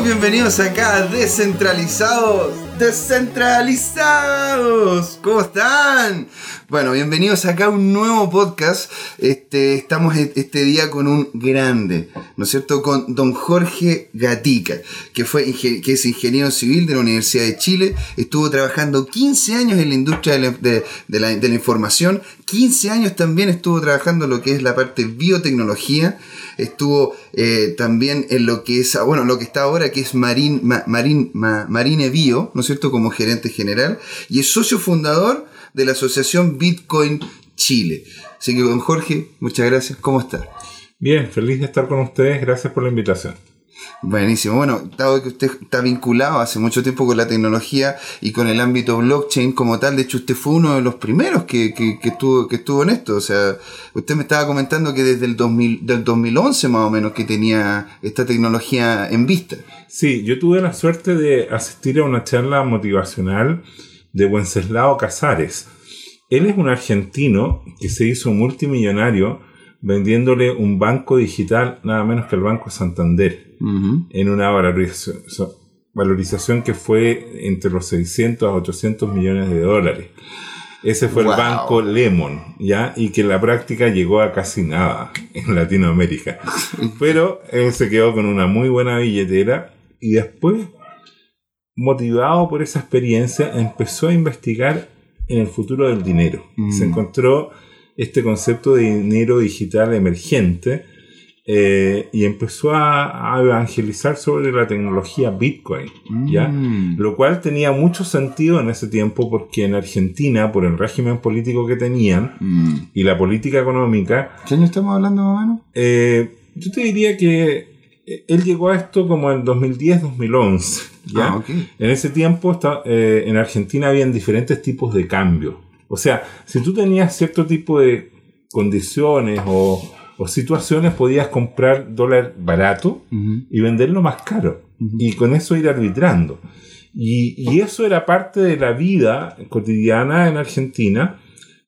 Bienvenidos acá a Descentralizados. Descentralizados. ¿Cómo están? Bueno, bienvenidos acá a un nuevo podcast. Este, estamos e- este día con un grande, ¿no es cierto? Con don Jorge Gatica, que, fue, que es ingeniero civil de la Universidad de Chile. Estuvo trabajando 15 años en la industria de la, de- de la- de la información. 15 años también estuvo trabajando en lo que es la parte biotecnología. Estuvo eh, también en lo que es, ah, bueno, lo que está ahora, que es Marin, Ma- Ma- Marine Bio, ¿no es cierto? Como gerente general. Y es socio fundador de la asociación Bitcoin Chile. Así que, don Jorge, muchas gracias. ¿Cómo está? Bien, feliz de estar con ustedes. Gracias por la invitación. Buenísimo. Bueno, dado que usted está vinculado hace mucho tiempo con la tecnología y con el ámbito blockchain como tal, de hecho usted fue uno de los primeros que, que, estuvo, que estuvo en esto. O sea, usted me estaba comentando que desde el 2000, del 2011 más o menos que tenía esta tecnología en vista. Sí, yo tuve la suerte de asistir a una charla motivacional de Wenceslao Casares. Él es un argentino que se hizo multimillonario vendiéndole un banco digital nada menos que el Banco Santander En una valorización, valorización que fue entre los 600 a 800 millones de dólares. Ese fue Wow. el banco Lemon, ¿ya? Y que en la práctica llegó a casi nada en Latinoamérica. Pero él se quedó con una muy buena billetera y después, motivado por esa experiencia, empezó a investigar en el futuro del dinero. Mm. Se encontró este concepto de dinero digital emergente eh, y empezó a, a evangelizar sobre la tecnología Bitcoin. ¿ya? Mm. Lo cual tenía mucho sentido en ese tiempo porque en Argentina, por el régimen político que tenían Mm. y la política económica, ¿Qué año estamos hablando menos? eh, yo te diría que eh, él llegó a esto como en 2010-2011. ¿ya? Ah. En ese tiempo está- eh, en Argentina habían diferentes tipos de cambio. O sea, si tú tenías cierto tipo de condiciones o, o situaciones, podías comprar dólar barato y venderlo más caro. Y con eso ir arbitrando. Y, y eso era parte de la vida cotidiana en Argentina,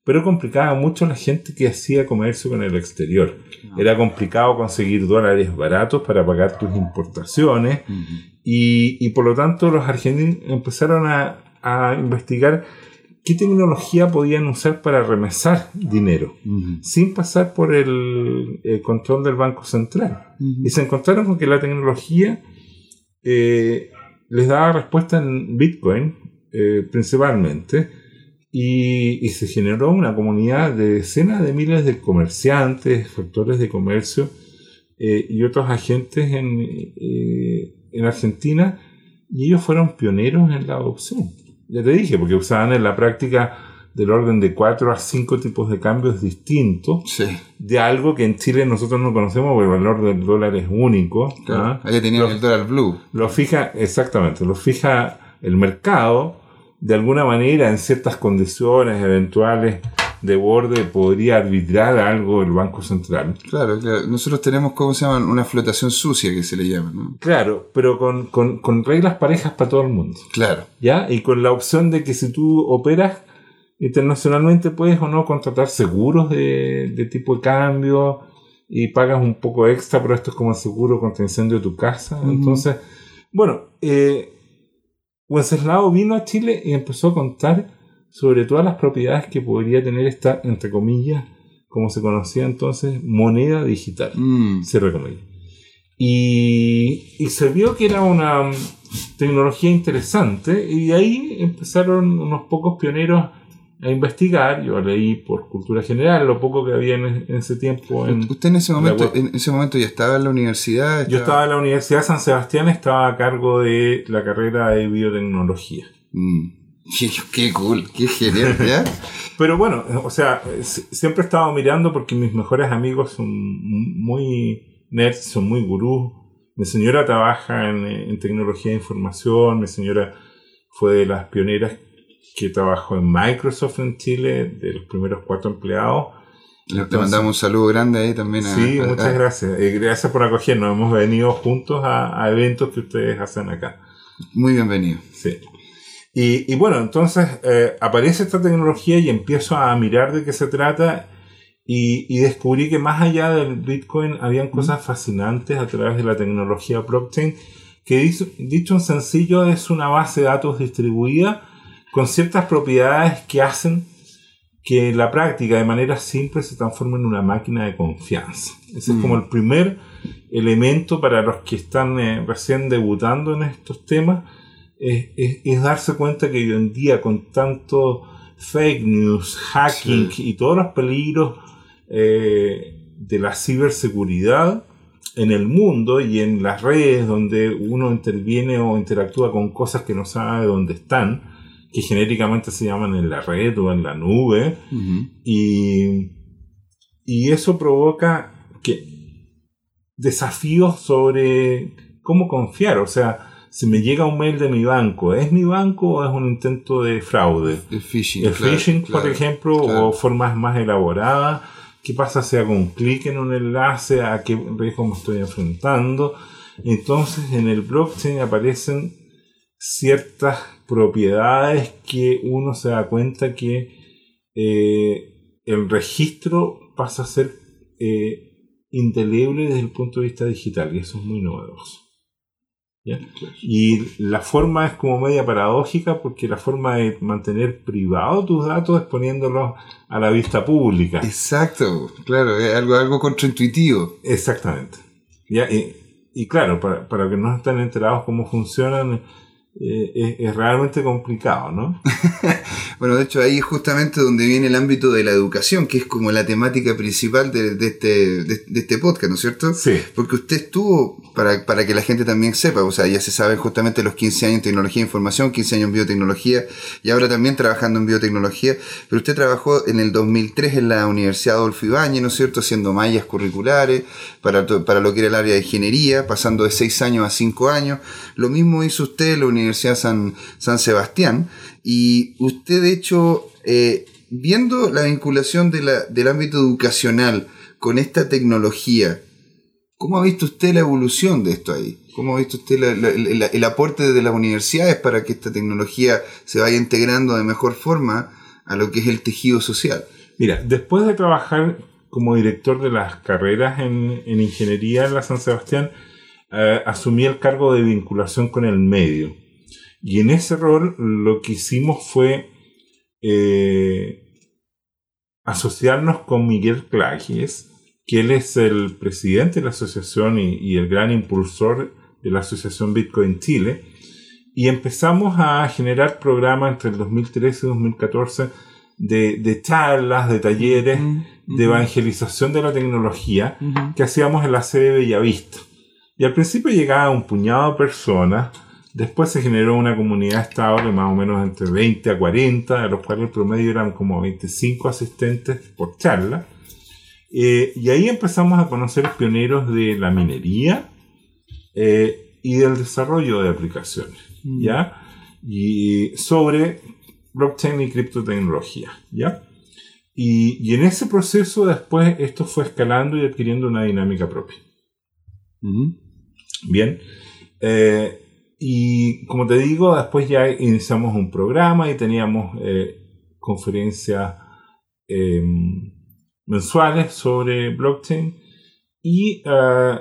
pero complicaba mucho a la gente que hacía comercio con el exterior. Era complicado conseguir dólares baratos para pagar tus importaciones y, y por lo tanto los argentinos empezaron a, a investigar qué tecnología podían usar para remesar dinero sin pasar por el, el control del Banco Central. Y se encontraron con que la tecnología eh, les daba respuesta en Bitcoin eh, principalmente y, y se generó una comunidad de decenas de miles de comerciantes, factores de comercio eh, y otros agentes en, en Argentina y ellos fueron pioneros en la adopción. Ya te dije, porque usaban en la práctica del orden de 4 a 5 tipos de cambios distintos Sí, de algo que en Chile nosotros no conocemos porque el valor del dólar es único. claro. ¿ah? Allá tenían el dólar blue. Lo fija, exactamente, lo fija el mercado de alguna manera en ciertas condiciones eventuales de borde podría arbitrar algo el Banco Central. Claro, claro. Nosotros tenemos, ¿cómo se llama? Una flotación sucia que se le llama, ¿no? Claro, pero con, con- con reglas parejas para todo el mundo. Claro. ¿Ya? Y con la opción de que si tú operas internacionalmente puedes o no contratar seguros de, de tipo de cambio y pagas un poco extra, pero esto es como el seguro contra incendio de tu casa. Entonces, bueno, eh, Wenceslao vino a Chile y empezó a contar sobre todas las propiedades que podría tener esta, entre comillas, como se conocía entonces, moneda digital Mm. cierre comillas. Y, y se vio que era una mm, tecnología interesante y de ahí empezaron unos pocos pioneros a investigar. Yo leí por cultura general lo poco que había en, en ese tiempo. En, Usted en ese momento, en ese momento ya estaba en la universidad. yo estaba en la Universidad de San Sebastián, estaba a cargo de la carrera de biotecnología. Mm. Qué, qué cool, qué genial, ¿ya? Pero bueno, o sea, siempre he estado mirando porque mis mejores amigos son muy nerds, son muy gurús. Mi señora trabaja en, en tecnología de información, mi señora fue de las pioneras que trabajó en Microsoft en Chile, de los primeros cuatro empleados. Le Entonces- mandamos un saludo grande ahí también a. Sí, a- muchas a- gracias. Eh, gracias por acogernos. Hemos venido juntos a, a eventos que ustedes hacen acá. Muy bienvenido. Sí. Y, y bueno, entonces eh, aparece esta tecnología y empiezo a mirar de qué se trata y, y descubrí que más allá del Bitcoin habían cosas fascinantes a través de la tecnología blockchain que dicho, dicho en sencillo es una base de datos distribuida con ciertas propiedades que hacen que la práctica de manera simple se transforme en una máquina de confianza. Ese es como el primer elemento para los que están eh, recién debutando en estos temas, es, es- es darse cuenta que hoy en día con tanto fake news, hacking y todos los peligros eh, de la ciberseguridad en el mundo y en las redes donde uno interviene o interactúa con cosas que no sabe dónde están, que genéricamente se llaman en la red o en la nube, y, y eso provoca que desafíos sobre cómo confiar. O sea, si me llega un mail de mi banco, ¿es mi banco o es un intento de fraude? El phishing. El claro, phishing, por ejemplo, claro. o formas más elaboradas. ¿Qué pasa si hago un clic en un enlace? ¿A qué riesgo me estoy enfrentando? Entonces, en el blockchain aparecen ciertas propiedades que uno se da cuenta que eh, el registro pasa a ser eh, indeleble desde el punto de vista digital y eso es muy novedoso. ¿Ya? Y la forma es como media paradójica porque la forma de mantener privado tus datos es poniéndolos a la vista pública. Exacto, claro, es algo, algo contraintuitivo. Exactamente. ¿ya? Y, y claro, para, para que no estén enterados cómo funcionan, eh, es, es realmente complicado, ¿no? Bueno, de hecho ahí es justamente donde viene el ámbito de la educación, que es como la temática principal de, de este, de, de este podcast, ¿no es cierto? Sí. Porque usted estuvo, para, para que la gente también sepa, o sea, ya se saben justamente los 15 años en tecnología de información, 15 años en biotecnología y ahora también trabajando en biotecnología, pero usted trabajó en el 2003 en la Universidad Adolfo Ibáñez, ¿no es cierto?, haciendo mallas curriculares para, para lo que era el área de ingeniería, pasando de 6 años a 5 años. Lo mismo hizo usted en la Universidad San, San Sebastián y usted, de hecho, eh, viendo la vinculación de la- del ámbito educacional con esta tecnología, ¿Cómo ha visto usted la evolución de esto ahí? ¿Cómo ha visto usted el aporte de las universidades para que esta tecnología se vaya integrando de mejor forma a lo que es el tejido social? Mira, después de trabajar como director de las carreras en, en ingeniería en la San Sebastián, eh, asumí el cargo de vinculación con el medio. Y en ese rol lo que hicimos fue eh, asociarnos con Miguel Clagies, que él es el presidente de la asociación y, y el gran impulsor de la asociación Bitcoin Chile. Y empezamos a generar programas entre el 2013 y 2014 de, de charlas, de talleres, de evangelización de la tecnología que hacíamos en la sede de Bellavista. Y al principio llegaba un puñado de personas, después se generó una comunidad estable más o menos entre 20 a 40, de los cuales el promedio eran como 25 asistentes por charla. Eh, y ahí empezamos a conocer pioneros de la minería eh, y del desarrollo de aplicaciones, ¿ya? Y sobre blockchain y criptotecnología, ¿ya? Y, y en ese proceso después esto fue escalando y adquiriendo una dinámica propia. Ujú. Bien. Eh, y como te digo, después ya iniciamos un programa y teníamos eh, conferencias eh, mensuales sobre blockchain y, eh,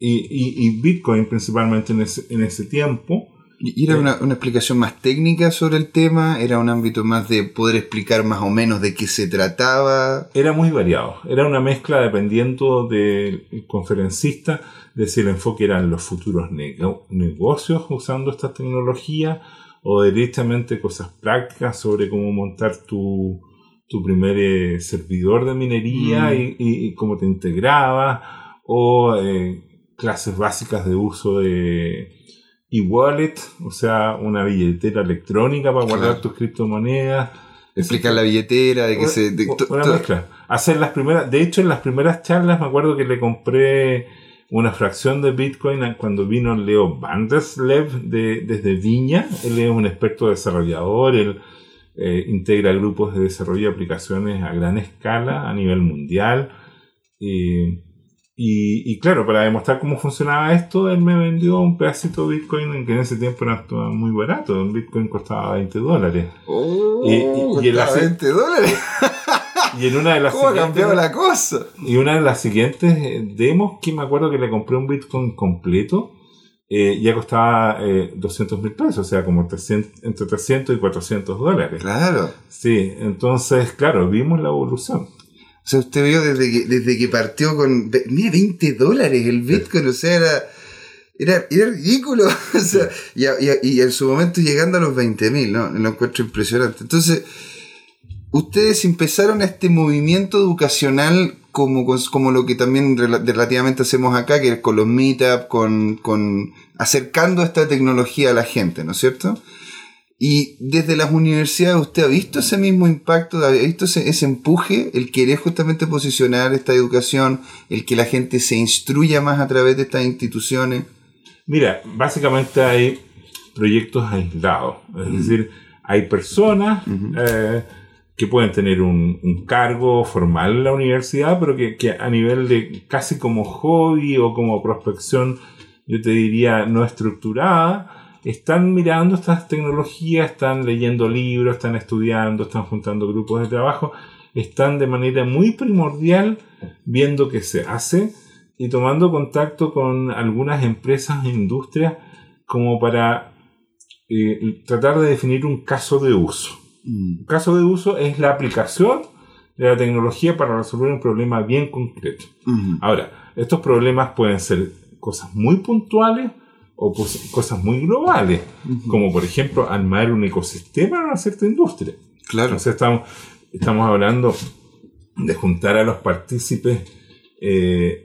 y, y- y Bitcoin principalmente en ese, en ese tiempo. ¿Y era una, una explicación más técnica sobre el tema? ¿Era un ámbito más de poder explicar más o menos de qué se trataba? Era muy variado. Era una mezcla dependiendo del conferencista, de si el enfoque eran los futuros nego- negocios usando esta tecnología o directamente cosas prácticas sobre cómo montar tu, tu primer eh, servidor de minería Mm. y, y- y cómo te integrabas o eh, clases básicas de uso de e-wallet, o sea, una billetera electrónica para guardar Claro. tus criptomonedas. Explicar la billetera, de que se... de- una mezcla. Hacer las primeras, de hecho, en las primeras charlas me acuerdo que le compré una fracción de Bitcoin cuando vino Leo Vanderslev de, desde Viña. Él es un experto desarrollador, él eh, integra grupos de desarrollo de aplicaciones a gran escala a nivel mundial. Eh, y, y claro, para demostrar cómo funcionaba esto, él me vendió un pedacito de Bitcoin en que en ese tiempo era muy barato. Un Bitcoin costaba 20 dólares. Oh, Y- y- y hace- 20 dólares. Y en una de las ¿Cómo ha cambiado la cosa? Y una de las siguientes eh, demos que me acuerdo que le compré un Bitcoin completo eh, ya costaba eh, 200 mil pesos, o sea, como 300, entre 300 y 400 dólares. Claro. Sí, entonces, claro, vimos la evolución. O sea, usted vio desde que, desde que partió con. Mira, 20 dólares el Bitcoin, o sea, era. Era, era ridículo. O sea, y, en su momento llegando a los 20 mil, ¿no? Lo encuentro impresionante. Entonces, ustedes empezaron este movimiento educacional como, como lo que también rela- relativamente hacemos acá, que es con los meetup, con, con acercando esta tecnología a la gente, ¿no es cierto? Y desde las universidades, ¿usted ha visto ese mismo impacto? ¿Ha visto ese, ese empuje? El querer justamente posicionar esta educación, el que la gente se instruya más a través de estas instituciones. Mira, básicamente hay proyectos aislados, es decir, hay personas eh, que pueden tener un, un cargo formal en la universidad, pero que, que a nivel de casi como hobby o como prospección, yo te diría no estructurada, están mirando estas tecnologías, están leyendo libros, están estudiando, están juntando grupos de trabajo, están de manera muy primordial viendo qué se hace y tomando contacto con algunas empresas e industrias como para eh, tratar de definir un caso de uso. Un caso de uso es la aplicación de la tecnología para resolver un problema bien concreto. Ujú. Ahora, estos problemas pueden ser cosas muy puntuales o cos- cosas muy globales, como por ejemplo armar un ecosistema en una cierta industria. Claro. Entonces estamos, estamos hablando de juntar a los partícipes eh,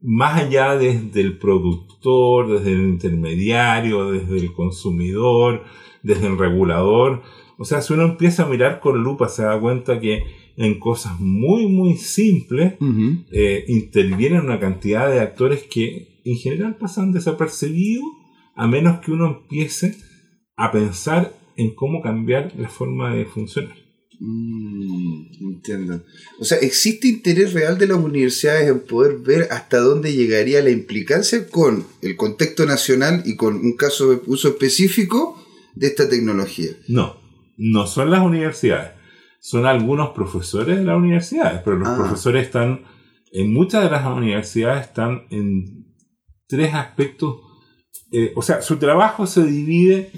más allá desde el productor, desde el intermediario, desde el consumidor, desde el regulador. O sea, si uno empieza a mirar con lupa se da cuenta que en cosas muy, muy simples eh, intervienen una cantidad de actores que en general pasan desapercibidos a menos que uno empiece a pensar en cómo cambiar la forma de funcionar. Mm, entiendo. O sea, ¿existe interés real de las universidades en poder ver hasta dónde llegaría la implicancia con el contexto nacional y con un caso de uso específico de esta tecnología? No, no son las universidades, son algunos profesores de las universidades, pero los Ah. profesores están, en muchas de las universidades están en tres aspectos, eh, o sea, su trabajo se divide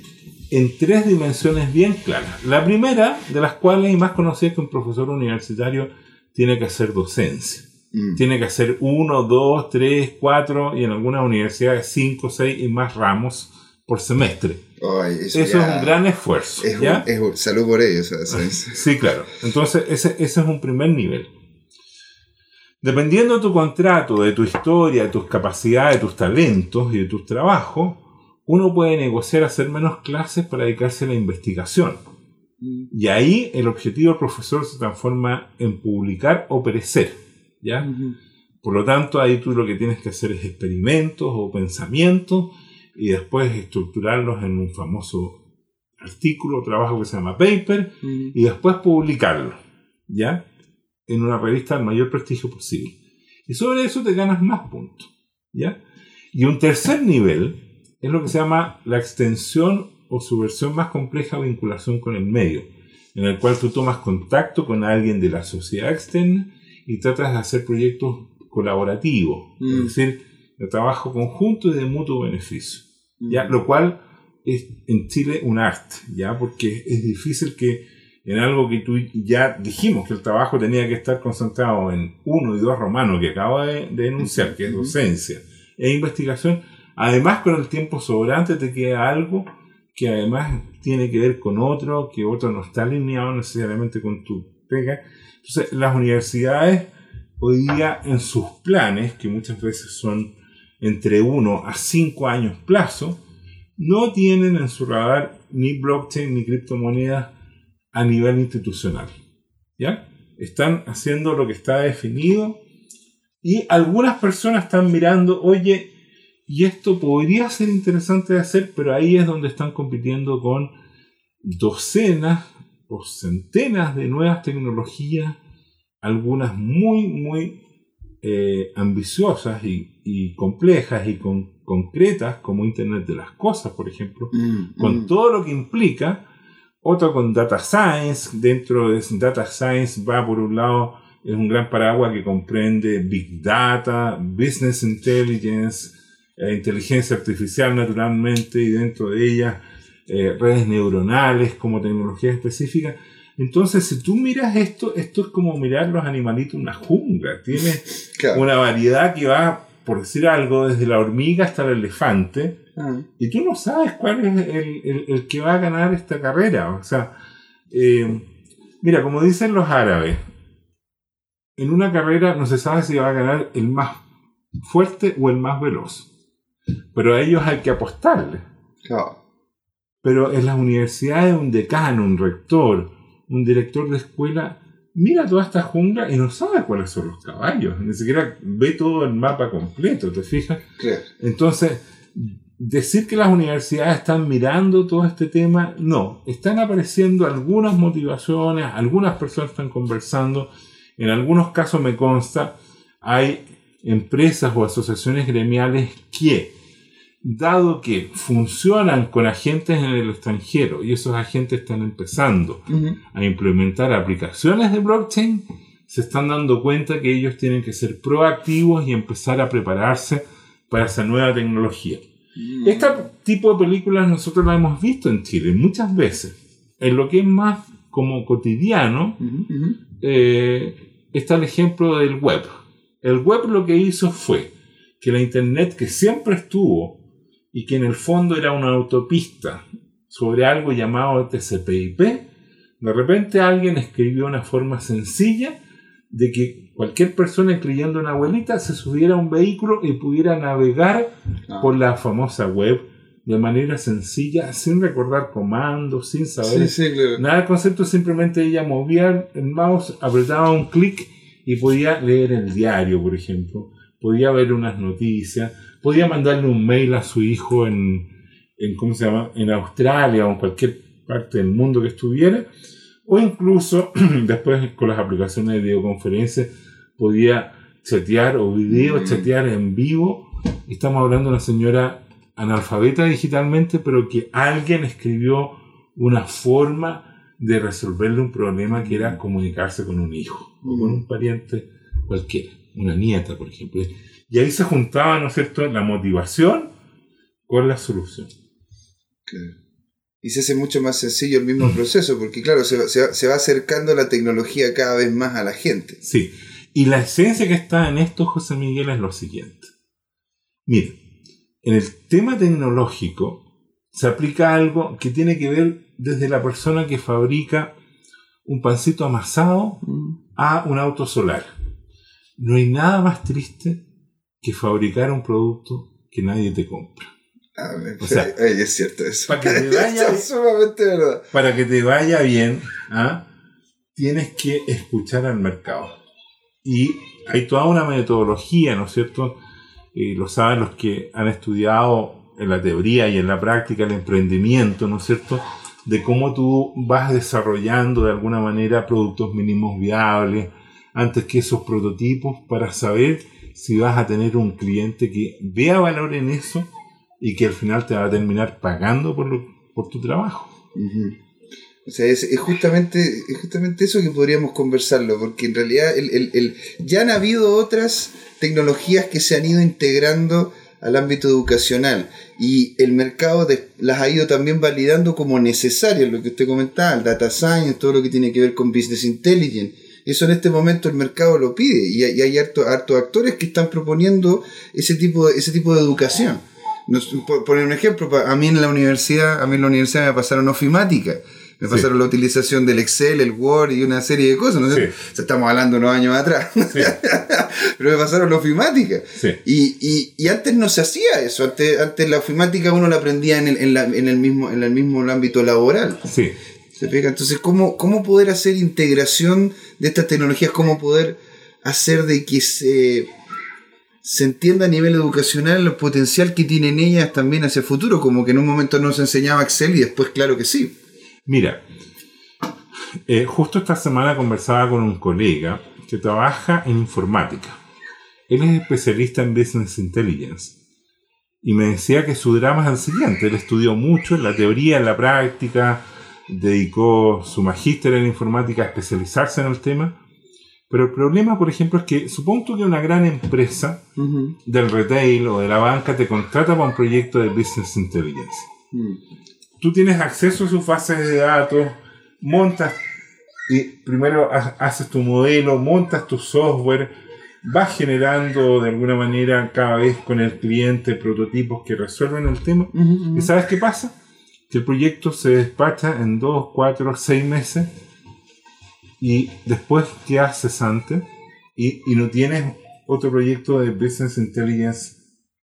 en tres dimensiones bien claras. La primera, de las cuales y más conocida es que un profesor universitario tiene que hacer docencia. Mm. Tiene que hacer uno, dos, tres, cuatro y en algunas universidades cinco, seis y más ramos por semestre. Ay, eso es un gran esfuerzo. es un- ¿ya? es un- salud por ello. o sea, ¿sabes? Sí, claro. Entonces, ese, ese es un primer nivel. Dependiendo de tu contrato, de tu historia, de tus capacidades, de tus talentos y de tus trabajos, uno puede negociar hacer menos clases para dedicarse a la investigación. Y ahí el objetivo del profesor se transforma en publicar o perecer. ¿ya? Por lo tanto, ahí tú lo que tienes que hacer es experimentos o pensamientos y después estructurarlos en un famoso artículo o trabajo que se llama paper y después publicarlo, ¿ya? En una revista del mayor prestigio posible. Y sobre eso te ganas más puntos, ¿ya? Y un tercer nivel es lo que se llama la extensión o su versión más compleja vinculación con el medio, en el cual tú tomas contacto con alguien de la sociedad externa y tratas de hacer proyectos colaborativos, Mm. es decir, de trabajo conjunto y de mutuo beneficio. ¿ya? Lo cual es en Chile un arte, ¿ya? Porque es difícil que en algo que tú ya dijimos que el trabajo tenía que estar concentrado en uno y dos romanos que acabo de, de enunciar, que es docencia e investigación, además con el tiempo sobrante te queda algo que además tiene que ver con otro, que otro no está alineado necesariamente con tu pega. Entonces, las universidades hoy día en sus planes, que muchas veces son entre 1 a 5 años plazo, no tienen en su radar ni blockchain ni criptomonedas a nivel institucional. ¿Ya? Están haciendo lo que está definido y algunas personas están mirando, oye, y esto podría ser interesante de hacer, pero ahí es donde están compitiendo con docenas o centenas de nuevas tecnologías, algunas muy, muy eh, ambiciosas y, y complejas y con- concretas, como Internet de las Cosas, por ejemplo, Mm, con mm. todo lo que implica. Otro con Data Science. Dentro de Data Science va por un lado, es un gran paraguas que comprende Big Data, Business Intelligence, eh, inteligencia artificial naturalmente y dentro de ella eh, redes neuronales como tecnología específica. Entonces, si tú miras esto, esto es como mirar los animalitos en una jungla. Tiene una variedad que va, por decir algo, desde la hormiga hasta el elefante. Ah. Y tú no sabes cuál es el, que va a ganar esta carrera. O sea, eh, mira, como dicen los árabes, en una carrera no se sabe si va a ganar el más fuerte o el más veloz. Pero a ellos hay que apostarle. Claro. Pero en las universidades un decano, un rector, un director de escuela mira toda esta jungla y no sabe cuáles son los caballos. Ni siquiera ve todo el mapa completo, ¿te fijas? Entonces, decir que las universidades están mirando todo este tema, no. Están apareciendo algunas motivaciones, algunas personas están conversando. En algunos casos me consta, hay empresas o asociaciones gremiales que dado que funcionan con agentes en el extranjero y esos agentes están empezando a implementar aplicaciones de blockchain, se están dando cuenta que ellos tienen que ser proactivos y empezar a prepararse para esa nueva tecnología. Mm. Este tipo de películas nosotros la hemos visto en Chile muchas veces. En lo que es más como cotidiano, eh, está el ejemplo del web. El web lo que hizo fue que la Internet que siempre estuvo y que en el fondo era una autopista sobre algo llamado TCP/IP, de repente alguien escribió una forma sencilla de que cualquier persona incluyendo una abuelita se subiera a un vehículo y pudiera navegar ah. por la famosa web de manera sencilla, sin recordar comandos, sin saber nada del concepto, simplemente ella movía el mouse, apretaba un clic y podía leer el diario, por ejemplo, podía ver unas noticias, podía mandarle un mail a su hijo en, en, ¿cómo se llama? en Australia o en cualquier parte del mundo que estuviera, o incluso después con las aplicaciones de videoconferencia podía chatear o video mm. chatear en vivo. Estamos hablando de una señora analfabeta digitalmente, pero que alguien escribió una forma de resolverle un problema que era comunicarse con un hijo o con mm. un pariente cualquiera, una nieta, por ejemplo. Y ahí se juntaba, ¿no es cierto?, la motivación con la solución. Y se hace mucho más sencillo el mismo proceso, porque claro, se, se, va acercando la tecnología cada vez más a la gente. Sí. Y la esencia que está en esto, José Miguel, es lo siguiente. Mire, en el tema tecnológico se aplica algo que tiene que ver desde la persona que fabrica un pancito amasado mm. a un auto solar. No hay nada más triste que fabricar un producto que nadie te compra. Ah, o sea, es cierto eso. Para que te vaya, Para que te vaya bien, ¿ah? tienes que escuchar al mercado. Y hay toda una metodología, ¿no es cierto? Y lo saben los que han estudiado en la teoría y en la práctica el emprendimiento, ¿no es cierto? De cómo tú vas desarrollando de alguna manera productos mínimos viables antes que esos prototipos para saber si vas a tener un cliente que vea valor en eso y que al final te va a terminar pagando por, por tu trabajo. O sea, es, justamente, es justamente eso que podríamos conversarlo, porque en realidad el, el, ya han habido otras tecnologías que se han ido integrando al ámbito educacional y el mercado las ha ido también validando como necesarias, lo que usted comentaba, el data science, todo lo que tiene que ver con business intelligence eso en este momento el mercado lo pide y hay, hay hartos actores que están proponiendo ese tipo ese tipo de educación. Por poner un ejemplo, a mí en la universidad, a mí en la universidad me pasaron ofimática. Me pasaron la utilización del Excel, el Word y una serie de cosas. ¿no? estamos hablando unos años atrás. Pero me pasaron la ofimática. Y, y, y, antes no se hacía eso. Antes, antes la ofimática uno la aprendía en el, en, la, en el, mismo, en el mismo ámbito laboral. Sí. ¿Se pega? Entonces, ¿cómo, ¿cómo poder hacer integración de estas tecnologías? ¿Cómo poder hacer de que se, se entienda a nivel educacional el potencial que tienen ellas también hacia el futuro? Como que en un momento no se enseñaba Excel y después, claro que sí. Mira, eh, justo esta semana conversaba con un colega que trabaja en informática. Él es especialista en Business Intelligence. Y me decía que su drama es el siguiente. Él estudió mucho en la teoría, en la práctica, dedicó su magíster en informática a especializarse en el tema, Pero el problema, por ejemplo, es que supongo que una gran empresa del retail o de la banca te contrata para un proyecto de business intelligence. Mm. Tú tienes acceso a sus bases de datos, montas y primero ha- haces tu modelo, montas tu software, vas generando de alguna manera cada vez con el cliente prototipos que resuelven el tema. ¿Y sabes qué pasa? Que el proyecto se despacha en dos, cuatro, seis meses y después quedas cesante y, y no tienes otro proyecto de Business Intelligence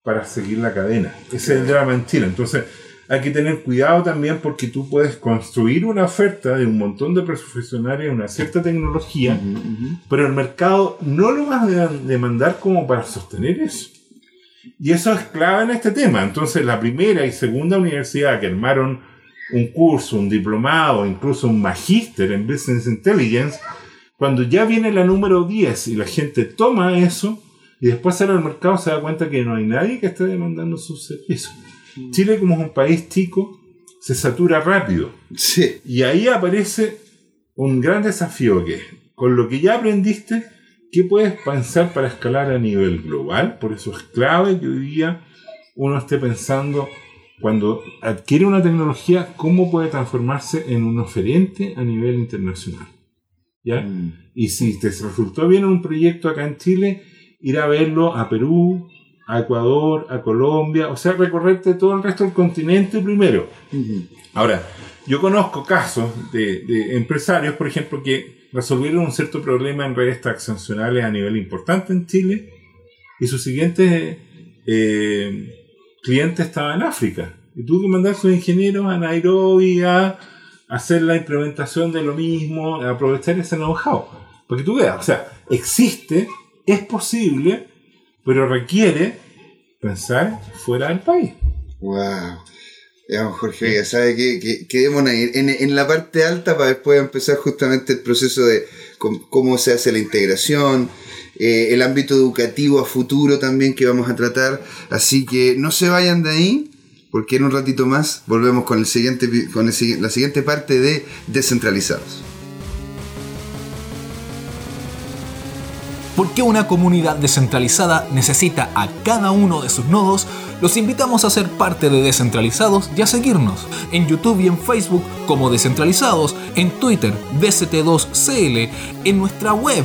para seguir la cadena. Ese es el drama en Chile. Entonces hay que tener cuidado también porque tú puedes construir una oferta de un montón de profesionales, una cierta tecnología, pero el mercado no lo va a demandar como para sostener eso. Y eso es clave en este tema. Entonces, la primera y segunda universidad que armaron un curso, un diplomado, incluso un magíster en Business Intelligence, cuando ya viene la número 10 y la gente toma eso y después sale al mercado se da cuenta que no hay nadie que esté demandando sus servicios. Chile, como es un país chico, se satura rápido. Sí. Y ahí aparece un gran desafío que es, con lo que ya aprendiste, ¿qué puedes pensar para escalar a nivel global? Por eso es clave que hoy día uno esté pensando, cuando adquiere una tecnología, cómo puede transformarse en un oferente a nivel internacional. ¿Ya? Mm. Y si te resultó bien un proyecto acá en Chile, ir a verlo a Perú, a Ecuador, a Colombia, o sea, recorrerte todo el resto del continente primero. Ahora, yo conozco casos de, de empresarios, por ejemplo, que resolvieron un cierto problema en redes transaccionales a nivel importante en Chile y su siguiente eh, cliente estaba en África. Y tuvo que mandar a sus ingenieros a Nairobi a hacer la implementación de lo mismo, a aprovechar ese know-how. Porque tú veas, o sea, existe, es posible, pero requiere pensar fuera del país. Wow. Don Jorge, ya sabe que, que quedémonos ahí en, en la parte alta para después empezar justamente el proceso de cómo se hace la integración, eh, el ámbito educativo a futuro también que vamos a tratar. Así que no se vayan de ahí, porque en un ratito más volvemos con, la siguiente parte de Descentralizados. ¿Por qué una comunidad descentralizada necesita a cada uno de sus nodos? Los invitamos a ser parte de Descentralizados y a seguirnos en YouTube y en Facebook como Descentralizados, en Twitter DCT2CL, en nuestra web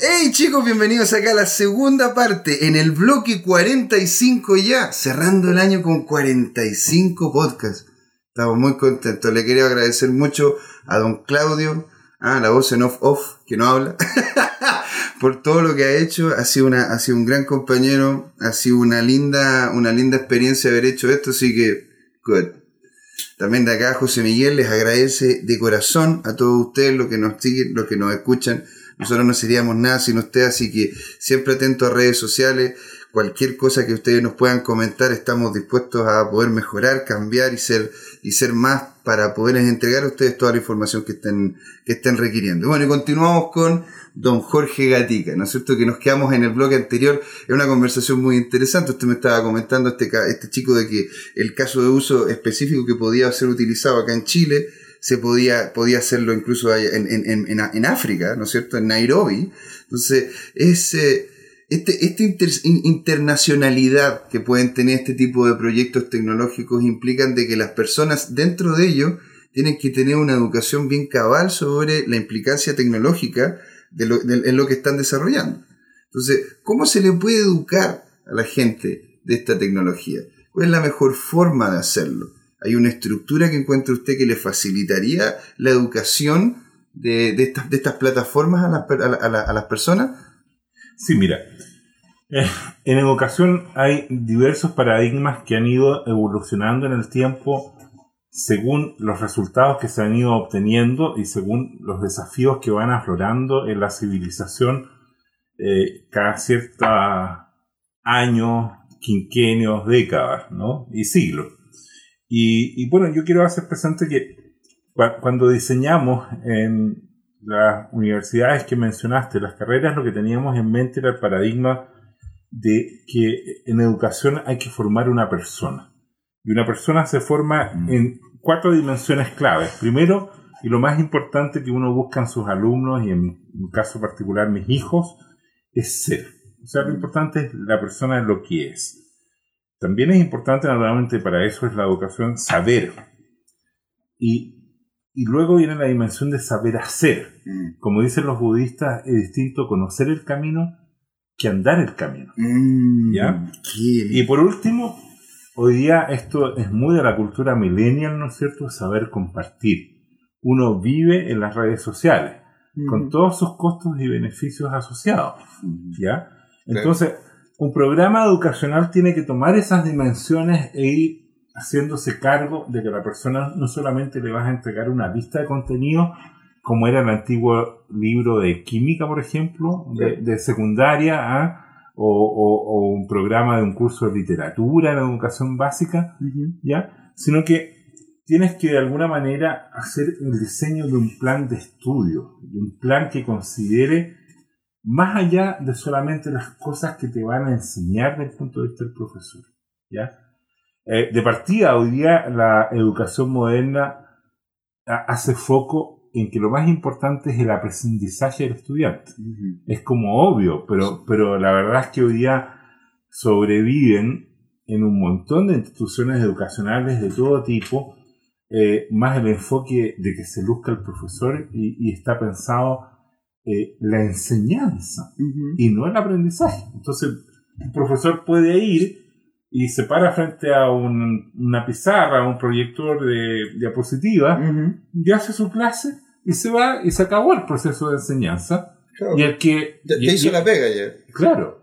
Hey chicos, bienvenidos acá a la segunda parte, en el bloque 45 ya, cerrando el año con 45 podcasts. Estamos muy contentos, le quería agradecer mucho a don Claudio, ah, la voz en off off, que no habla, por todo lo que ha hecho, ha sido, una, un gran compañero, ha sido una linda, una linda experiencia haber hecho esto, así que, good. También de acá José Miguel les agradece de corazón a todos ustedes los que nos siguen, los que nos escuchan. Nosotros no seríamos nada sin ustedes, así que siempre atentos a redes sociales. Cualquier cosa que ustedes nos puedan comentar, estamos dispuestos a poder mejorar, cambiar y ser, y ser más para poderles entregar a ustedes toda la información que estén, que estén requiriendo. Bueno, y continuamos con don Jorge Gatica, ¿no es cierto? Que nos quedamos en el bloque anterior, es una conversación muy interesante. Usted me estaba comentando este, este chico de que el caso de uso específico que podía ser utilizado acá en Chile, se podía, podía hacerlo incluso en, en, en, en- África, ¿no es cierto? En Nairobi. Entonces, es, eh, este, esta inter- in- internacionalidad que pueden tener este tipo de proyectos tecnológicos implican de que las personas dentro de ellos tienen que tener una educación bien cabal sobre la implicancia tecnológica de lo, de- en lo que están desarrollando. Entonces, ¿cómo se le puede educar a la gente de esta tecnología? ¿Cuál es la mejor forma de hacerlo? ¿Hay una estructura que encuentre usted que le facilitaría la educación de, estas, plataformas a las, personas? Sí, mira. eh, En educación hay diversos paradigmas que han ido evolucionando en el tiempo según los resultados que se han ido obteniendo y según los desafíos que van aflorando en la civilización eh, cada cierto año, quinquenios, décadas, ¿no? Y siglos. Y, y bueno, yo quiero hacer presente que cua- cuando diseñamos en las universidades que mencionaste, las carreras, lo que teníamos en mente era el paradigma de que en educación hay que formar una persona. Y una persona se forma Mm. en cuatro dimensiones claves. Primero, y lo más importante que uno busca en sus alumnos, y en mi caso particular mis hijos, es ser. O sea, lo importante es la persona lo que es. También es importante, naturalmente, para eso es la educación, saber. Y, y luego viene la dimensión de saber hacer. Mm. Como dicen los budistas, es distinto conocer el camino que andar el camino. Mm, ¿Ya? Y por último, hoy día esto es muy de la cultura millennial, ¿no es cierto? Saber compartir. Uno vive en las redes sociales, con todos sus costos y beneficios asociados, Mm. ¿ya? Entonces, un programa educacional tiene que tomar esas dimensiones e ir haciéndose cargo de que la persona no solamente le vas a entregar una lista de contenido, como era el antiguo libro de química, por ejemplo, de, de secundaria, ¿ah? o, o- o un programa de un curso de literatura en educación básica. ¿ya? Sino que tienes que de alguna manera hacer el diseño de un plan de estudio, de un plan que considere más allá de solamente las cosas que te van a enseñar desde el punto de vista del profesor, ¿ya? Eh, de partida, hoy día la educación moderna ha- hace foco en que lo más importante es el aprendizaje del estudiante Ujú. es como obvio, pero, pero la verdad es que hoy día sobreviven en un montón de instituciones educacionales de todo tipo, eh, más el enfoque de que se luzca el profesor y, y está pensado eh, la enseñanza y no el aprendizaje. Entonces, un profesor puede ir y se para frente a un- una pizarra, a un proyector de diapositiva, Ujú. y hace su clase y se va y se acabó el proceso de enseñanza. Claro. Y el que. Y- ya hizo y- la pega ya. Claro.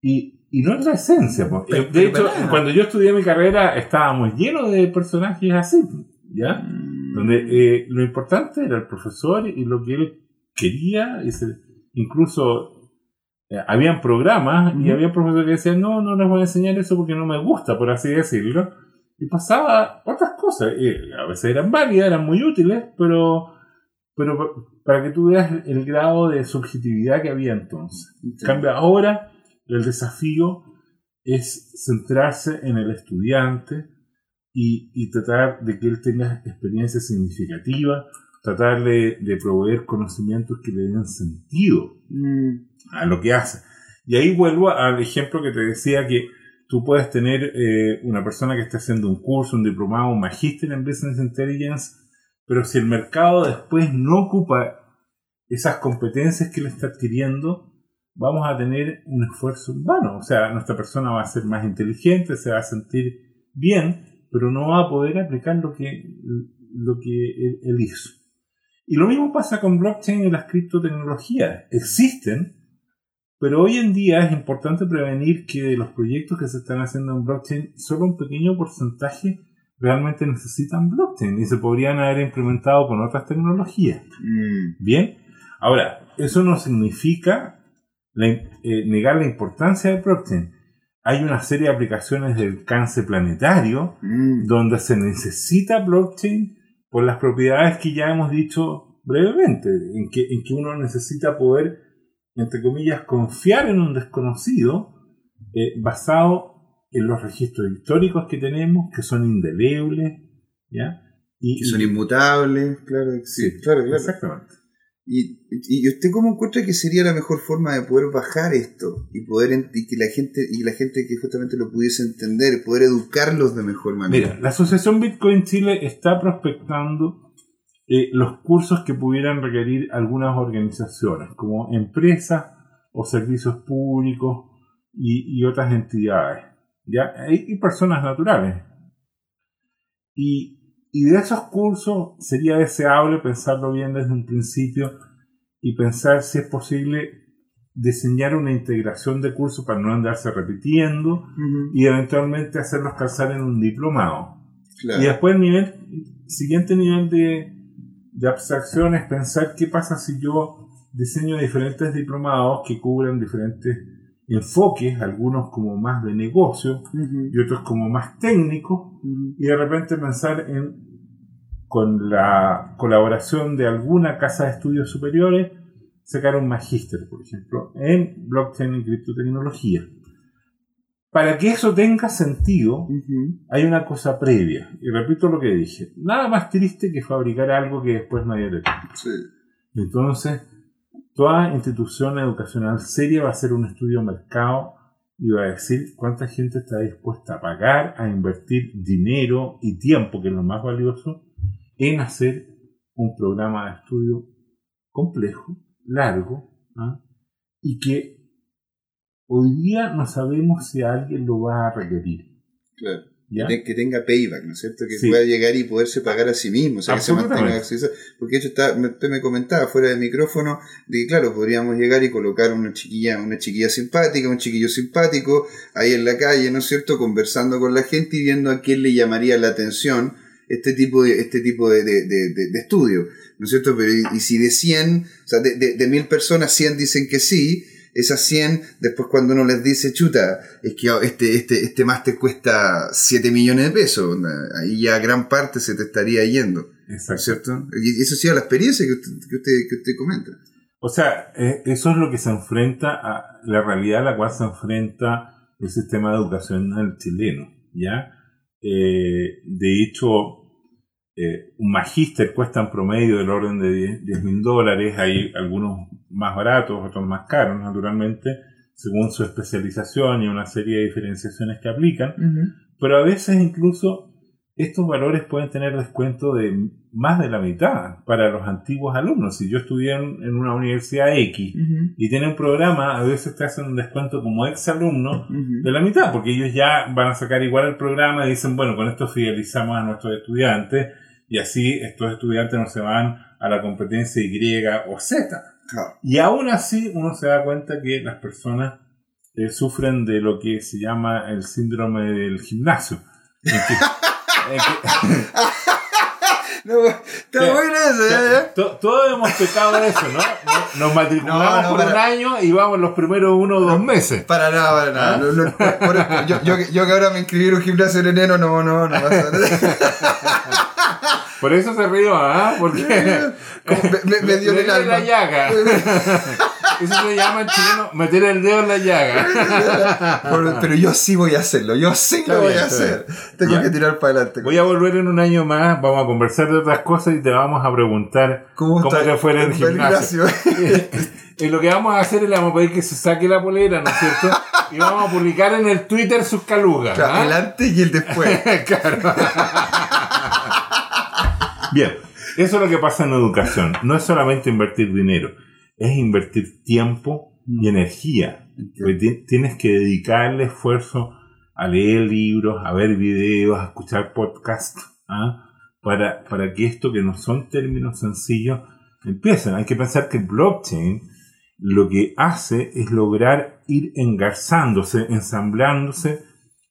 Y, y no es la esencia. Pero- de pero hecho, cuando yo estudié mi carrera, estábamos llenos de personajes así, ¿ya? Mm. Donde eh, lo importante era el profesor y lo que él quería. Y se- incluso eh, habían programas y Ujú. había profesores que decían: No, no les voy a enseñar eso porque no me gusta, por así decirlo. Y pasaba otras cosas. y a veces eran válidas, eran muy útiles, pero, pero pa- para que tú veas el grado de subjetividad que había entonces. En cambio, ahora el desafío es centrarse en el estudiante y, y tratar de que él tenga experiencia significativa, tratar de, de proveer conocimientos que le den sentido Mm. a lo que hace. Y ahí vuelvo al ejemplo que te decía que tú puedes tener eh, una persona que está haciendo un curso, un diplomado, un magíster en Business Intelligence, pero si el mercado después no ocupa esas competencias que le está adquiriendo, vamos a tener un esfuerzo en vano. O sea, nuestra persona va a ser más inteligente, se va a sentir bien, pero no va a poder aplicar lo que, lo que él, él hizo. Y lo mismo pasa con blockchain y las criptotecnologías. Existen, pero hoy en día es importante prevenir que los proyectos que se están haciendo en blockchain, solo un pequeño porcentaje realmente necesitan blockchain y se podrían haber implementado con otras tecnologías. Mm. Bien, ahora, eso no significa la- eh, negar la importancia del blockchain. Hay una serie de aplicaciones de alcance planetario Mm. donde se necesita blockchain por las propiedades que ya hemos dicho brevemente, en que, en que uno necesita poder, entre comillas, confiar en un desconocido eh, basado en los registros históricos que tenemos, que son indelebles, ¿ya? Y, Que son inmutables, claro. Sí, Sí, claro, claro. Exactamente. ¿Y, ¿Y usted cómo encuentra que sería la mejor forma de poder bajar esto y poder y que la gente y la gente que justamente lo pudiese entender, poder educarlos de mejor manera? Mira, la Asociación Bitcoin Chile está prospectando eh, los cursos que pudieran requerir algunas organizaciones, como empresas o servicios públicos y, y otras entidades, ¿ya? Y, y personas naturales. Y, y de esos cursos sería deseable pensarlo bien desde un principio y pensar si es posible diseñar una integración de cursos para no andarse repitiendo Ujú, y eventualmente hacerlos calzar en un diplomado. claro. Y después el nivel, siguiente nivel de, de abstracción es pensar qué pasa si yo diseño diferentes diplomados que cubren diferentes enfoques, algunos como más de negocio y otros como más técnicos, y de repente pensar en, con la colaboración de alguna casa de estudios superiores, sacar un magíster, por ejemplo, en blockchain y criptotecnología. Para que eso tenga sentido, hay una cosa previa. Y repito lo que dije. Nada más triste que fabricar algo que después nadie le Sí. Entonces, toda institución educacional seria va a hacer un estudio de mercado y va a decir cuánta gente está dispuesta a pagar, a invertir dinero y tiempo, que es lo más valioso, en hacer un programa de estudio complejo, largo, ¿ah? y que hoy día no sabemos si alguien lo va a requerir. Claro. ¿ya? Que tenga payback, ¿no es cierto? Que Sí. pueda llegar y poderse pagar a sí mismo, o sea, que se mantenga acceso. Porque de hecho, está, usted me comentaba fuera de micrófono de que, claro, podríamos llegar y colocar una chiquilla, una chiquilla simpática, un chiquillo simpático ahí en la calle, ¿no es cierto? Conversando con la gente y viendo a quién le llamaría la atención este tipo de, este tipo de, de, de- de- de estudio, ¿no es cierto? Pero y, y si de 100, o sea, de, de, de mil personas, 100 dicen que sí, esas 100, después cuando uno les dice, chuta, es que este, este, este máster cuesta 7 millones de pesos, ahí ya gran parte se te estaría yendo, ¿no es Exacto. cierto? Y eso sí a la experiencia que usted, que usted, que usted comenta. O sea, eh, eso es lo que se enfrenta a la realidad a la cual se enfrenta el sistema educacional chileno, ¿ya? Eh, de hecho, eh, un magíster cuesta en promedio del orden de 10 mil dólares, hay algunos más baratos, otros más caros, naturalmente, según su especialización y una serie de diferenciaciones que aplican, pero a veces incluso estos valores pueden tener descuento de más de la mitad para los antiguos alumnos. Si yo estudié en, una universidad X y tienen un programa, a veces te hacen un descuento como ex alumno de la mitad, porque ellos ya van a sacar igual el programa y dicen, bueno, con esto fidelizamos a nuestros estudiantes y así estos estudiantes no se van a la competencia Y o Z. Claro. Y aún así uno se da cuenta que las personas eh, sufren de lo que se llama el síndrome del gimnasio. En que- No, está Sí. bueno eso, ¿eh? to- todos hemos pecado de eso, ¿no? Nos- matriculamos No, no, por para- un año y vamos los primeros uno o dos meses. Para nada, para nada. ¿Ah? Por- por- yo, yo, que- yo que ahora me inscribí en un gimnasio en enero, no, no, no pasa nada. Por eso se rió, ¿ah? Porque me, me- me dio Le- alma. la llaga. Eso se llama en chileno meter el dedo en la llaga. Pero yo sí voy a hacerlo, yo sí lo voy bien, a hacer. Tengo Ya. que tirar para adelante. Voy a volver en un año más, vamos a conversar de otras cosas y te vamos a preguntar ¿Cómo, cómo te fue en el gimnasio. y lo que vamos a hacer es le vamos a pedir que se saque la polera, ¿no es cierto? Y vamos a publicar en el Twitter sus calugas. Claro, ¿ah? el antes y el después. Claro. Bien, eso es lo que pasa en educación. No es solamente invertir dinero, es invertir tiempo y energía. Porque ti- tienes que dedicarle esfuerzo a leer libros, a ver videos, a escuchar podcasts, ¿ah? para, para que esto que no son términos sencillos empiecen. Hay que pensar que blockchain lo que hace es lograr ir engarzándose, ensamblándose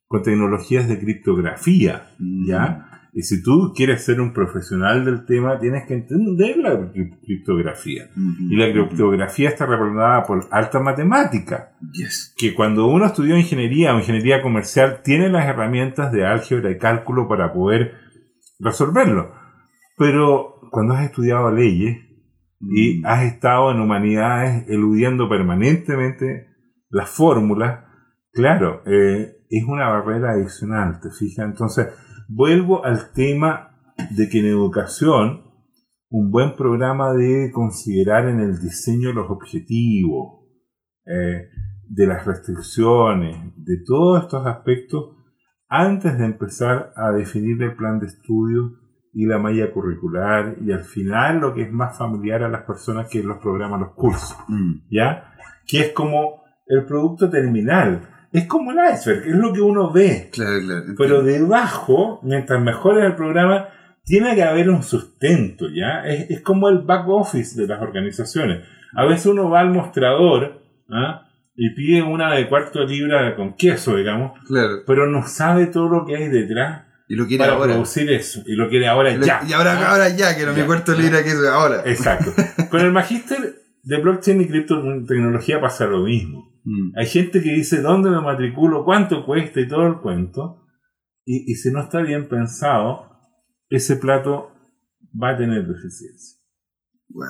con tecnologías de criptografía, ¿ya? Y si tú quieres ser un profesional del tema, tienes que entender la cri- criptografía. Y la criptografía está representada por alta matemática, Yes. que cuando uno estudió ingeniería o ingeniería comercial, tiene las herramientas de álgebra y cálculo para poder resolverlo. Pero cuando has estudiado leyes y has estado en humanidades eludiendo permanentemente las fórmulas, claro, eh, es una barrera adicional, ¿te fijas? Entonces, vuelvo al tema de que en educación un buen programa debe considerar en el diseño los objetivos, eh, de las restricciones, de todos estos aspectos, antes de empezar a definir el plan de estudio y la malla curricular y al final lo que es más familiar a las personas que los programas, los cursos, Mm. ¿ya? Que es como el producto terminal, es como el iceberg, es lo que uno ve, Claro, claro. pero debajo, mientras mejor es el programa, tiene que haber un sustento, ¿ya? Es, es como el back office de las organizaciones. A veces uno va al mostrador ¿ah? y pide una de cuarto libra con queso, digamos, Claro. pero no sabe todo lo que hay detrás Y lo quiere para ahora. producir eso. Y lo quiere ahora Y lo- ya. Y ahora, ¿ah? ahora ya, que no Ya. mi cuarto libra que es ahora. Exacto. Con el magíster de blockchain y criptotecnología pasa lo mismo. Mm. Hay gente que dice dónde me matriculo, cuánto cuesta y todo el cuento. Y, si no está bien pensado, ese plato va a tener deficiencia. Wow,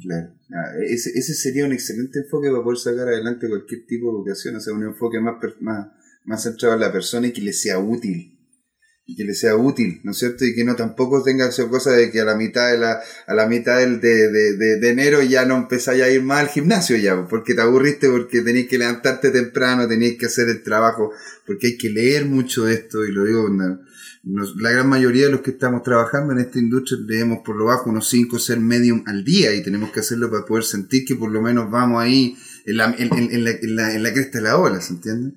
claro. Ah, ese, ese sería un excelente enfoque para poder sacar adelante cualquier tipo de educación, o sea, un enfoque más, más, más centrado en la persona y que le sea útil. Que le sea útil, ¿no es cierto? Y que no tampoco tenga esa cosa de que a la mitad de la, a la mitad del, de, de, de, de enero ya no empezáis a ir más al gimnasio ya, porque te aburriste, porque tenéis que levantarte temprano, tenéis que hacer el trabajo, porque hay que leer mucho de esto, y lo digo, la gran mayoría de los que estamos trabajando en esta industria leemos por lo bajo unos 5 o 6 medium al día y tenemos que hacerlo para poder sentir que por lo menos vamos ahí en la, en, en- en la, la cresta de la ola, ¿se entiende?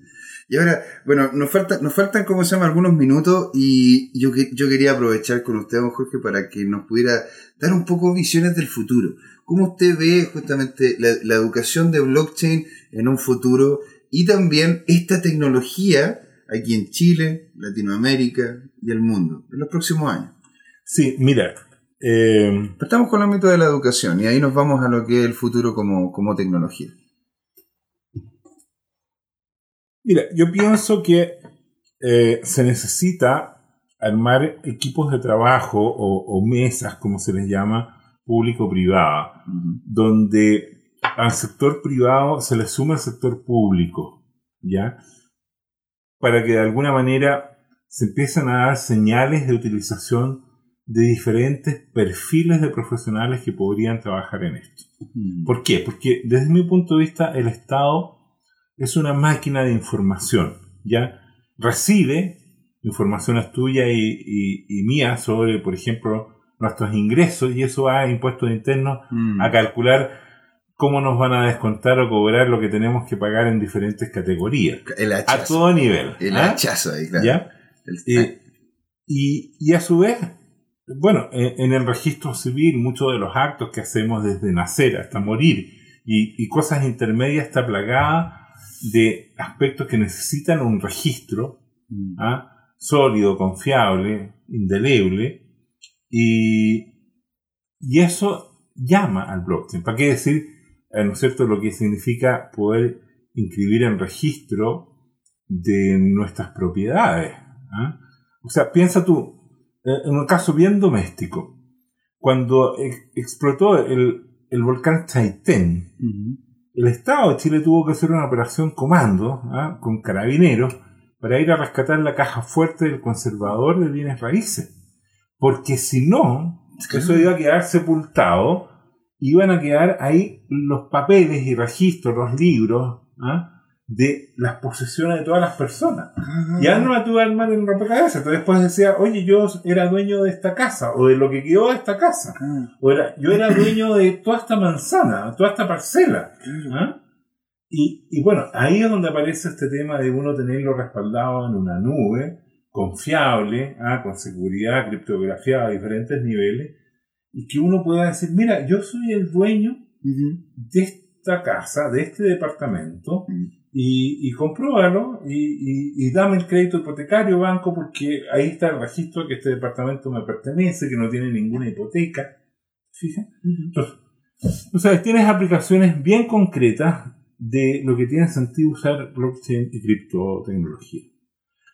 Y ahora, bueno, nos, falta, nos faltan, como se llama, algunos minutos y yo, yo quería aprovechar con usted, don Jorge, para que nos pudiera dar un poco visiones del futuro. ¿Cómo usted ve justamente la, la educación de blockchain en un futuro y también esta tecnología aquí en Chile, Latinoamérica y el mundo en los próximos años? Sí, mira, eh, Partamos con el ámbito de la educación y ahí nos vamos a lo que es el futuro como, como tecnología. Mira, yo pienso que eh, se necesita armar equipos de trabajo o, o mesas, como se les llama, público-privada, donde al sector privado se le suma el sector público, ¿ya? Para que de alguna manera se empiecen a dar señales de utilización de diferentes perfiles de profesionales que podrían trabajar en esto. ¿Por qué? Porque desde mi punto de vista el Estado es una máquina de información, ¿ya? Recibe informaciones tuyas y, y, y mías sobre, por ejemplo, nuestros ingresos y eso va a impuestos internos Mm. a calcular cómo nos van a descontar o cobrar lo que tenemos que pagar en diferentes categorías. El A hachazo. todo nivel. El ¿ah? hachazo ahí, claro. ¿Ya? El- Eh, y, y a su vez, bueno, en, en el registro civil muchos de los actos que hacemos desde nacer hasta morir y, y cosas intermedias está plagada de aspectos que necesitan un registro Mm. ¿ah? sólido, confiable, indeleble y, y eso llama al blockchain. ¿Para qué decir, eh, ¿no es cierto?, lo que significa poder inscribir en registro de nuestras propiedades. ¿ah? O sea, piensa tú, eh, en un caso bien doméstico, cuando ex- explotó el, el volcán Chaitén. El Estado de Chile tuvo que hacer una operación comando ¿ah? con carabineros para ir a rescatar la caja fuerte del conservador de bienes raíces. Porque si no, eso iba a quedar sepultado, iban a quedar ahí los papeles y registros, los libros ¿ah? De las posesiones de todas las personas. Ah. Ya no la armar en el rompecabezas. Entonces después decía, oye, yo era dueño de esta casa, o de lo que quedó de esta casa. Ah, O era, yo era dueño de toda esta manzana, toda esta parcela. ¿ah? Y, y bueno, ahí es donde aparece este tema de uno tenerlo respaldado en una nube, confiable, ¿ah? con seguridad, criptografiada a diferentes niveles, y que uno pueda decir, mira, yo soy el dueño de esta casa, de este departamento. Y, y compruébalo y, y- y dame el crédito hipotecario, banco, porque ahí está el registro que este departamento me pertenece, que no tiene ninguna hipoteca. Fija. Entonces, o sea, tienes aplicaciones bien concretas de lo que tiene sentido usar blockchain y criptotecnología.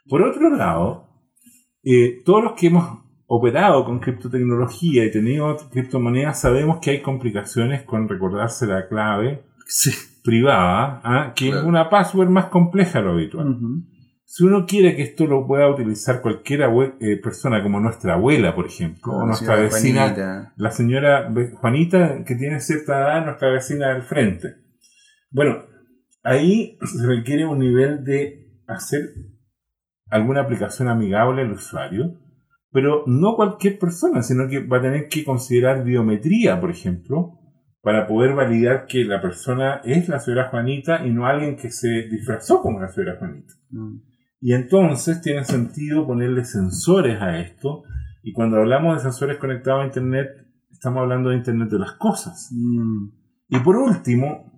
Por otro lado, eh, todos los que hemos operado con criptotecnología y tenido criptomonedas sabemos que hay complicaciones con recordarse la clave Sí. Privada, ¿ah? que es una password más compleja de lo habitual. Si uno quiere que esto lo pueda utilizar cualquier eh, persona, como nuestra abuela, por ejemplo, o nuestra vecina, Juanita. la señora Juanita, que tiene cierta edad, nuestra vecina del frente. Bueno, ahí se requiere un nivel de hacer alguna aplicación amigable al usuario, pero no cualquier persona, sino que va a tener que considerar biometría, por ejemplo, para poder validar que la persona es la señora Juanita y no alguien que se disfrazó como la señora Juanita. Mm. Y entonces tiene sentido ponerle sensores a esto. Y cuando hablamos de sensores conectados a Internet, estamos hablando de Internet de las cosas. Mm. Y por último,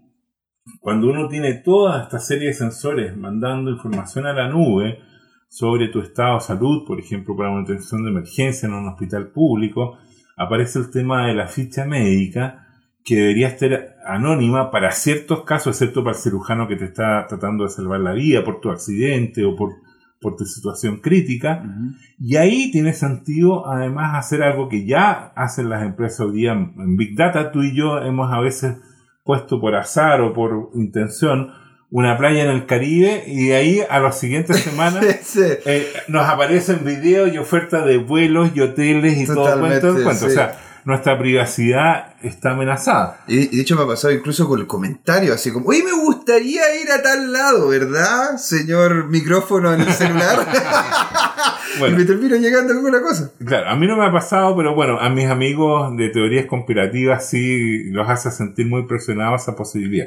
cuando uno tiene toda esta serie de sensores mandando información a la nube sobre tu estado de salud, por ejemplo, para una atención de emergencia en un hospital público, aparece el tema de la ficha médica, que debería estar anónima para ciertos casos, excepto para el cirujano que te está tratando de salvar la vida por tu accidente o por, por tu situación crítica. Y ahí tiene sentido además hacer algo que ya hacen las empresas hoy día en Big Data. Tú y yo hemos a veces puesto por azar o por intención una playa en el Caribe y de ahí a las siguientes semanas Sí. eh, nos aparecen videos y ofertas de vuelos y hoteles y todo cuento. O sea, nuestra privacidad está amenazada. Y de hecho me ha pasado incluso con el comentario, así como, oye, me gustaría ir a tal lado, ¿verdad, señor micrófono en el celular? Bueno. y me termino llegando con una cosa. Claro, a mí no me ha pasado, pero bueno, a mis amigos de teorías conspirativas sí los hace sentir muy presionados esa posibilidad.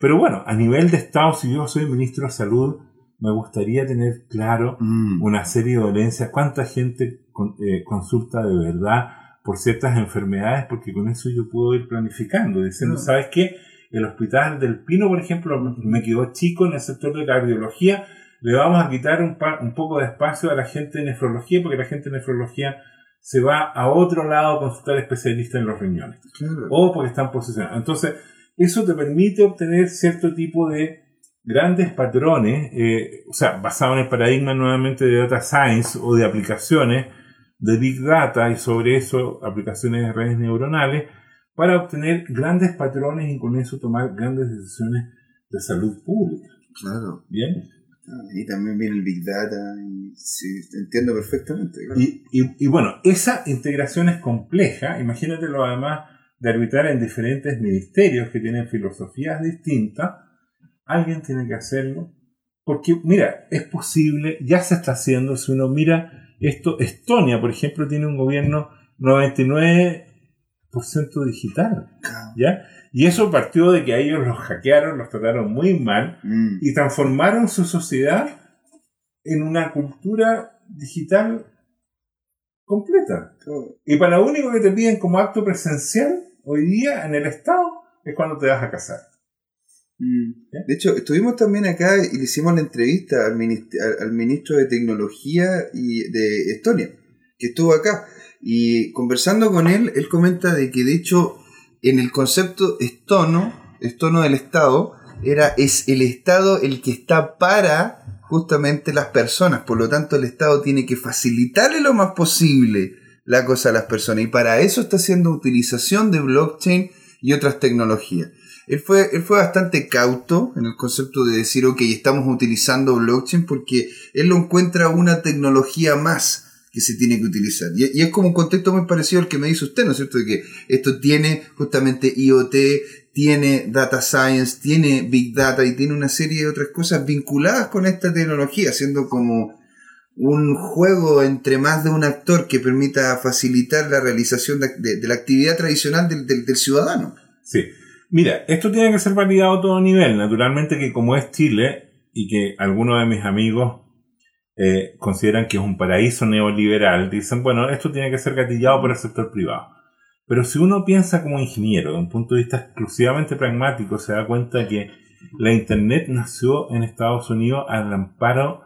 Pero bueno, a nivel de Estado, si yo soy ministro de Salud, me gustaría tener claro Mm. una serie de dolencias, cuánta gente con- eh, consulta de verdad por ciertas enfermedades, porque con eso yo puedo ir planificando, diciendo. ¿sabes qué? El hospital del Pino, por ejemplo, me quedó chico en el sector de cardiología, le vamos a quitar un, un poco de espacio a la gente de nefrología, porque la gente de nefrología se va a otro lado a consultar especialistas en los riñones Claro. o porque están posicionados. Entonces, eso te permite obtener cierto tipo de grandes patrones, eh, o sea, basado en el paradigma nuevamente de data science o de aplicaciones de big data y sobre eso aplicaciones de redes neuronales para obtener grandes patrones y con eso tomar grandes decisiones de salud pública. Claro. Bien. Y también viene el Big Data. Y sí, te entiendo perfectamente. claro. Y, y- y bueno, esa integración es compleja. Imagínatelo además de arbitrar en diferentes ministerios que tienen filosofías distintas. Alguien tiene que hacerlo. Porque, mira, es posible, ya se está haciendo. Si uno mira esto, Estonia, por ejemplo, tiene un gobierno 99% digital. ¿Ya? Y eso partió de que a ellos los hackearon, los trataron muy mal Mm. y transformaron su sociedad en una cultura digital completa. Y para lo único que te piden como acto presencial hoy día en el Estado es cuando te vas a casar. Mm. De hecho, estuvimos también acá y le hicimos la entrevista al, minist- al- al ministro de Tecnología y de Estonia, que estuvo acá. Y conversando con él, él comenta de que de hecho en el concepto estono, estono del Estado, era, es el Estado el que está para justamente las personas. Por lo tanto, el Estado tiene que facilitarle lo más posible la cosa a las personas. Y para eso está haciendo utilización de blockchain y otras tecnologías. Él fue, él fue bastante cauto en el concepto de decir, ok, estamos utilizando blockchain porque él lo encuentra una tecnología más que se tiene que utilizar. Y, es como un contexto muy parecido al que me dice usted, ¿no es cierto? De que esto tiene justamente IoT, tiene data science, tiene big data y tiene una serie de otras cosas vinculadas con esta tecnología, siendo como un juego entre más de un actor que permita facilitar la realización de, de- de la actividad tradicional del, del- del ciudadano. Sí. Mira, esto tiene que ser validado a todo nivel. Naturalmente que como es Chile y que algunos de mis amigos eh, consideran que es un paraíso neoliberal, dicen, bueno, esto tiene que ser gatillado por el sector privado. Pero si uno piensa como ingeniero, de un punto de vista exclusivamente pragmático, se da cuenta que la Internet nació en Estados Unidos al amparo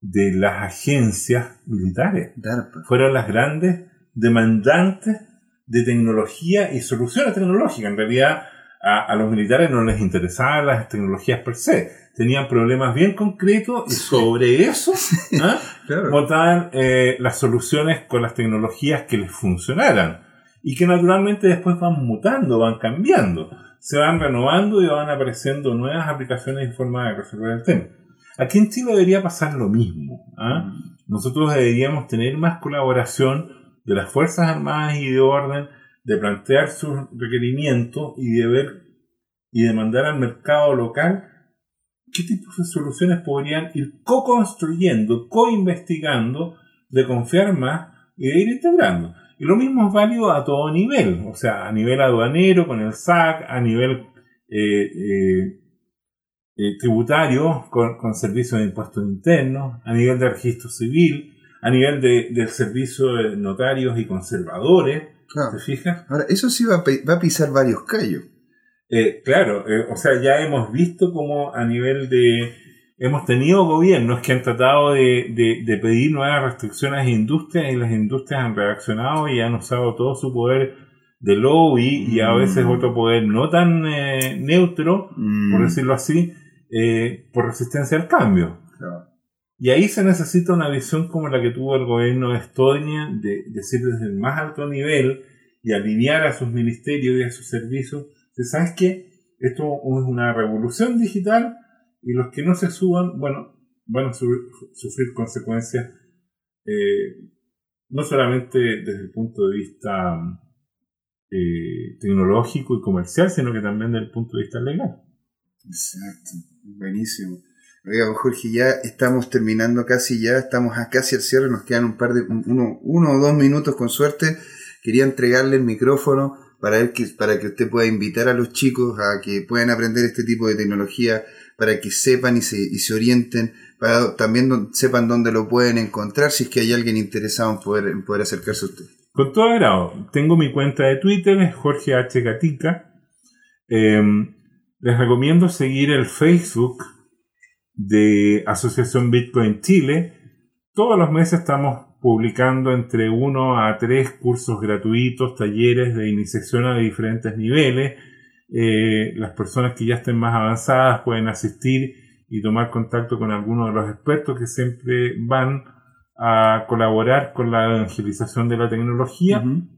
de las agencias militares DARPA. fueron las grandes demandantes de tecnología y soluciones tecnológicas. En realidad, a, a los militares no les interesaban las tecnologías per se. Tenían problemas bien concretos y sobre eso ¿ah? Claro. montaban eh, las soluciones con las tecnologías que les funcionaran. Y que naturalmente después van mutando, van cambiando. Se van renovando y van apareciendo nuevas aplicaciones y formas de resolver el tema. Aquí en Chile debería pasar lo mismo. ¿ah? nosotros deberíamos tener más colaboración de las Fuerzas Armadas y de orden, de plantear sus requerimientos y de ver y de mandar al mercado local qué tipos de soluciones podrían ir co-construyendo, co-investigando, de confiar más y de ir integrando. Y lo mismo es válido a todo nivel, o sea, a nivel aduanero, con el SAC, a nivel eh, eh, eh, tributario, con, con servicios de impuestos internos, a nivel de registro civil, a nivel de- del servicio de notarios y conservadores, Claro. ¿te fijas? Ahora, eso sí va a, va a pisar varios callos. Eh, claro, eh, o sea, ya hemos visto como a nivel de... Hemos tenido gobiernos que han tratado de, de- de pedir nuevas restricciones a industrias y las industrias han reaccionado y han usado todo su poder de lobby y a veces otro poder no tan eh, neutro, Mm, por decirlo así, eh, por resistencia al cambio. Y ahí se necesita una visión como la que tuvo el gobierno de Estonia, de decir desde el más alto nivel y alinear a sus ministerios y a sus servicios, que sabes que esto es una revolución digital y los que no se suban, bueno, van a su- sufrir consecuencias eh, no solamente desde el punto de vista eh, tecnológico y comercial, sino que también desde el punto de vista legal. Exacto, buenísimo. Oiga, pues, Jorge, ya estamos terminando casi ya, estamos casi al cierre, nos quedan un par de, uno, uno o dos minutos con suerte. Quería entregarle el micrófono para, que, para que usted pueda invitar a los chicos a que puedan aprender este tipo de tecnología, para que sepan y se, y se orienten, para también sepan dónde lo pueden encontrar, si es que hay alguien interesado en poder, poder acercarse a usted. Con todo agrado. Tengo mi cuenta de Twitter, es Jorge H. Gatica. Eh, les recomiendo seguir el Facebook de Asociación Bitcoin Chile. Todos los meses estamos publicando entre uno a tres cursos gratuitos, talleres de iniciación a diferentes niveles. Eh, las personas que ya estén más avanzadas pueden asistir y tomar contacto con algunos de los expertos que siempre van a colaborar con la evangelización de la tecnología. Ujú.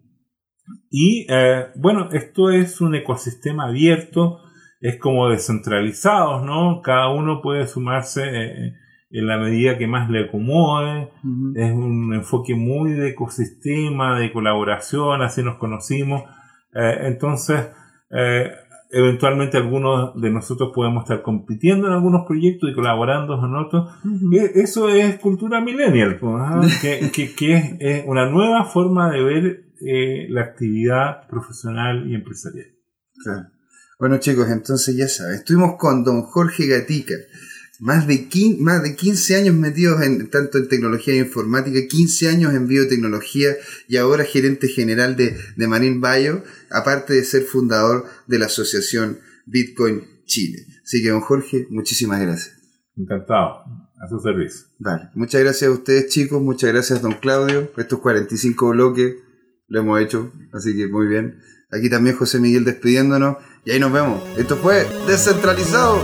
Y eh, bueno, esto es un ecosistema abierto, es como descentralizados, ¿no? Cada uno puede sumarse eh, en la medida que más le acomode. Es un enfoque muy de ecosistema, de colaboración, así nos conocimos. Eh, entonces, eh, eventualmente algunos de nosotros podemos estar compitiendo en algunos proyectos y colaborando en otros. Eso es cultura millennial, ajá, que, que- que es, es una nueva forma de ver eh, la actividad profesional y empresarial. Claro. Bueno chicos, entonces ya saben, estuvimos con don Jorge Gatica, más de, quin- más de 15 años metidos en tanto en tecnología e informática, 15 años en biotecnología y ahora gerente general de, de Marine Bio, aparte de ser fundador de la asociación Bitcoin Chile. Así que don Jorge, muchísimas gracias. Encantado, a su servicio. Vale, muchas gracias a ustedes chicos, muchas gracias don Claudio, estos 45 bloques lo hemos hecho, así que muy bien. Aquí también José Miguel despidiéndonos y ahí nos vemos. Esto fue Descentralizado.